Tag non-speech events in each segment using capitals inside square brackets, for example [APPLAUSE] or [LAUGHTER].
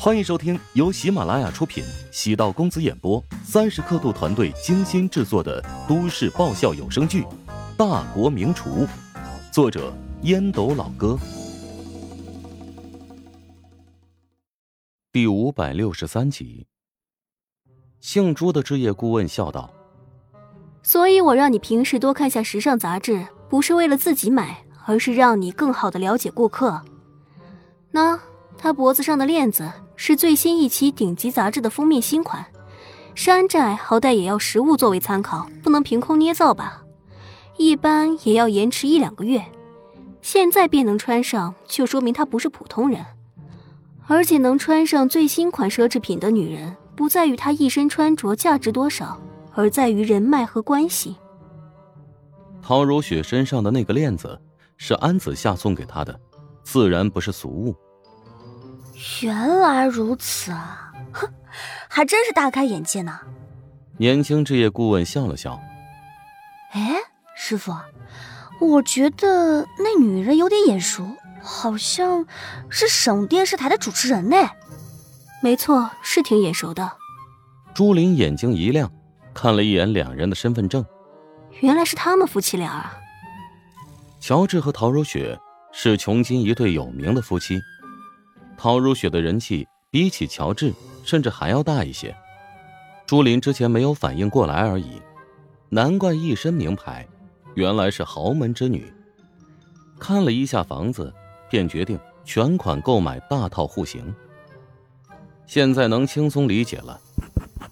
欢迎收听由喜马拉雅出品、喜道公子演播、三十刻度团队精心制作的都市爆笑有声剧《大国名厨》，作者烟斗老哥，第五百六十三集。姓朱的置业顾问笑道：“所以我让你平时多看下时尚杂志，不是为了自己买，而是让你更好的了解顾客。那他脖子上的链子。”是最新一期顶级杂志的封面新款，山寨好歹也要实物作为参考，不能凭空捏造吧？一般也要延迟一两个月。现在便能穿上，就说明她不是普通人。而且能穿上最新款奢侈品的女人，不在于她一身穿着价值多少，而在于人脉和关系。陶如雪身上的那个链子是安子夏送给她的，自然不是俗物。原来如此啊，哼，还真是大开眼界呢。年轻置业顾问笑了笑。哎，师傅，我觉得那女人有点眼熟，好像是省电视台的主持人呢。没错，是挺眼熟的。朱琳眼睛一亮，看了一眼两人的身份证，原来是他们夫妻俩啊。乔治和陶如雪是琼金一对有名的夫妻。陶如雪的人气比起乔治甚至还要大一些，朱琳之前没有反应过来而已，难怪一身名牌，原来是豪门之女。看了一下房子，便决定全款购买大套户型。现在能轻松理解了，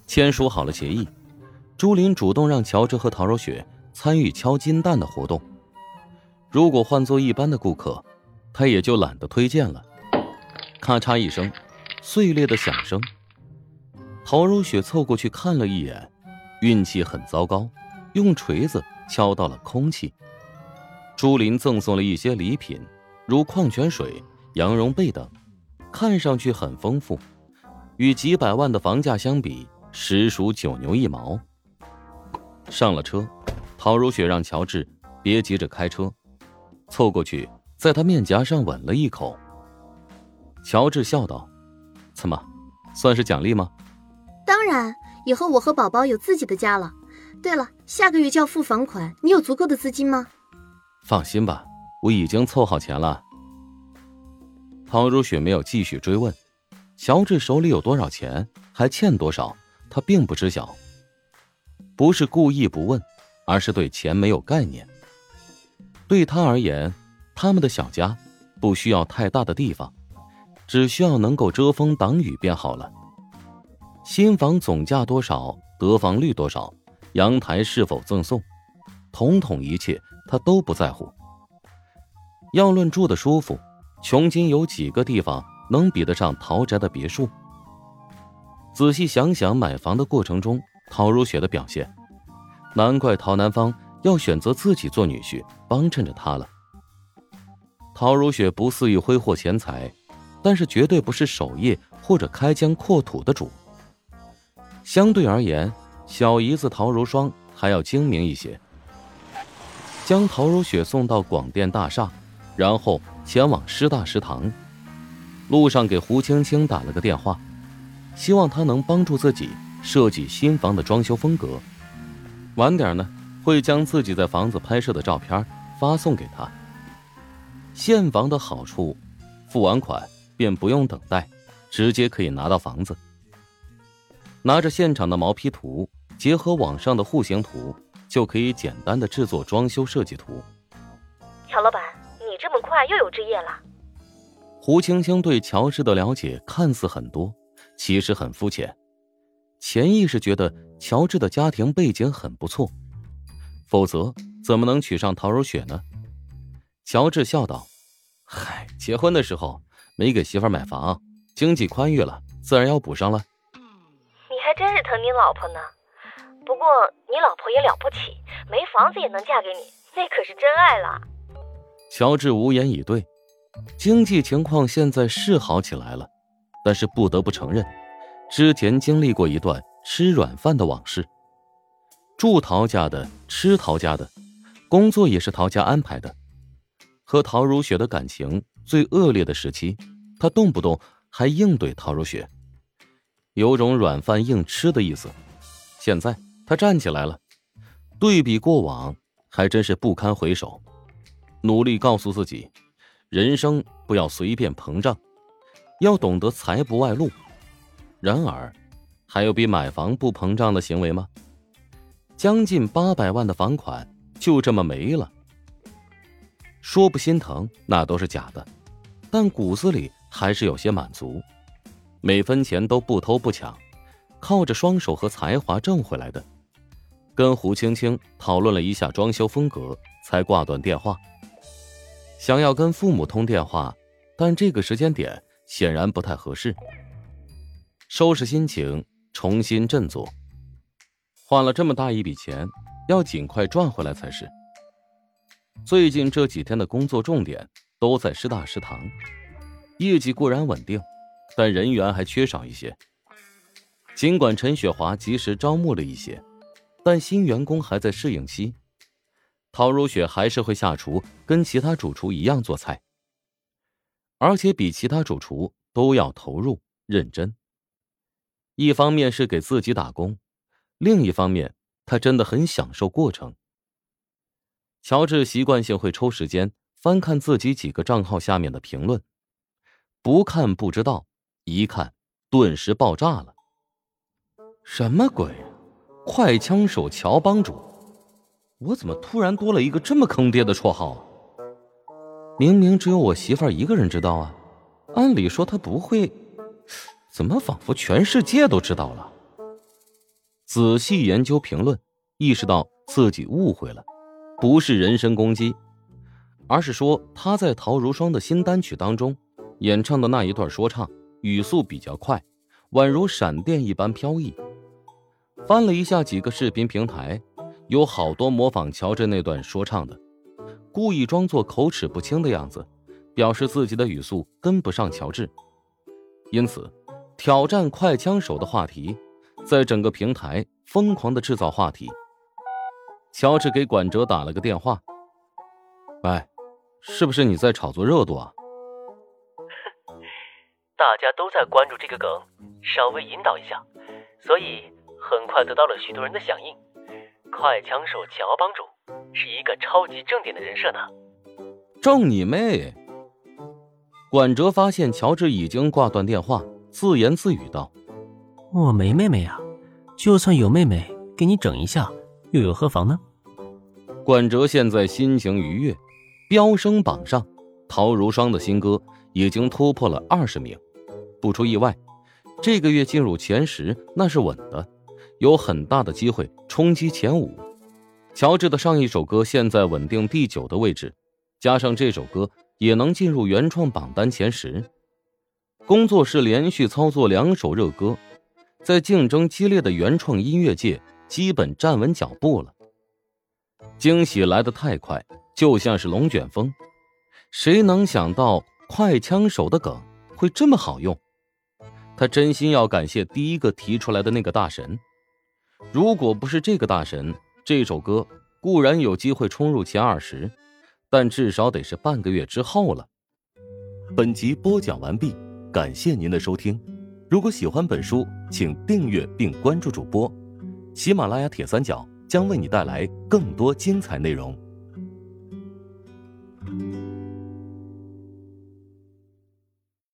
签署好了协议，朱琳主动让乔治和陶如雪参与敲金蛋的活动。如果换做一般的顾客，他也就懒得推荐了。咔嚓一声，碎裂的响声。陶如雪凑过去看了一眼，运气很糟糕，用锤子敲到了空气。朱琳赠送了一些礼品，如矿泉水、羊绒被等，看上去很丰富，与几百万的房价相比，实属九牛一毛。上了车，陶如雪让乔治别急着开车，凑过去在他面颊上吻了一口。乔治笑道：“怎么，算是奖励吗？”“当然，以后我和宝宝有自己的家了。对了，下个月就要付房款，你有足够的资金吗？”“放心吧，我已经凑好钱了。”陶如雪没有继续追问，乔治手里有多少钱，还欠多少，他并不知晓。不是故意不问，而是对钱没有概念。对他而言，他们的小家不需要太大的地方。只需要能够遮风挡雨便好了。新房总价多少，得房率多少，阳台是否赠送，统统一切他都不在乎。要论住的舒服，琼金有几个地方能比得上陶宅的别墅？仔细想想买房的过程中，陶如雪的表现，难怪陶南方要选择自己做女婿帮衬着他了。陶如雪不肆意挥霍钱财。但是绝对不是守业或者开疆扩土的主。相对而言，小姨子陶如霜还要精明一些。将陶如雪送到广电大厦，然后前往师大食堂。路上给胡青青打了个电话，希望他能帮助自己设计新房的装修风格。晚点呢，会将自己在房子拍摄的照片发送给他。现房的好处，付完款。便不用等待，直接可以拿到房子。拿着现场的毛坯图，结合网上的户型图，就可以简单的制作装修设计图。乔老板，你这么快又有置业了？胡青青对乔治的了解看似很多，其实很肤浅，潜意识觉得乔治的家庭背景很不错，否则怎么能娶上陶如雪呢？乔治笑道：“嗨，结婚的时候。”没给媳妇买房，经济宽裕了，自然要补上了。你还真是疼你老婆呢。不过你老婆也了不起，没房子也能嫁给你，那可是真爱了。乔治无言以对。经济情况现在是好起来了，但是不得不承认，之前经历过一段吃软饭的往事。住陶家的，吃陶家的，工作也是陶家安排的。和陶如雪的感情最恶劣的时期，他动不动还硬怼陶如雪，有种软饭硬吃的意思。现在他站起来了，对比过往，还真是不堪回首。努力告诉自己，人生不要随便膨胀，要懂得财不外露。然而，还有比买房不膨胀的行为吗？将近八百万的房款就这么没了，说不心疼那都是假的，但骨子里还是有些满足。每分钱都不偷不抢，靠着双手和才华挣回来的。跟胡青青讨论了一下装修风格，才挂断电话。想要跟父母通电话，但这个时间点显然不太合适。收拾心情，重新振作。花了这么大一笔钱，要尽快赚回来才是。最近这几天的工作重点都在师大食堂，业绩固然稳定，但人员还缺少一些。尽管陈雪华及时招募了一些，但新员工还在适应期。陶如雪还是会下厨，跟其他主厨一样做菜，而且比其他主厨都要投入认真。一方面是给自己打工。另一方面，他真的很享受过程。乔治习惯性会抽时间翻看自己几个账号下面的评论，不看不知道，一看顿时爆炸了。什么鬼？快枪手乔帮主，我怎么突然多了一个这么坑爹的绰号？啊明明只有我媳妇儿一个人知道啊，按理说他不会，怎么仿佛全世界都知道了？仔细研究评论，意识到自己误会了，不是人身攻击，而是说他在陶如霜的新单曲当中演唱的那一段说唱语速比较快，宛如闪电一般飘逸。翻了一下几个视频平台，有好多模仿乔治那段说唱的，故意装作口齿不清的样子，表示自己的语速跟不上乔治。因此，挑战快枪手的话题。在整个平台疯狂的制造话题。乔治给管哲打了个电话：“喂，是不是你在炒作热度啊？”“ [LAUGHS] 大家都在关注这个梗，稍微引导一下，所以很快得到了许多人的响应。快枪手乔帮主是一个超级正点的人设呢。”“正你妹！”管哲发现乔治已经挂断电话，自言自语道。我没妹妹呀，就算有妹妹，给你整一下，又有何妨呢？管哲现在心情愉悦，飙升榜上，陶如霜的新歌已经突破了二十名，不出意外，这个月进入前十那是稳的，有很大的机会冲击前五。乔治的上一首歌现在稳定第九的位置，加上这首歌也能进入原创榜单前十。工作室连续操作两首热歌。在竞争激烈的原创音乐界，基本站稳脚步了。惊喜来得太快，就像是龙卷风。谁能想到快枪手的梗会这么好用？他真心要感谢第一个提出来的那个大神。如果不是这个大神，这首歌固然有机会冲入前二十，但至少得是半个月之后了。本集播讲完毕，感谢您的收听。如果喜欢本书，请订阅并关注主播。喜马拉雅铁三角将为你带来更多精彩内容。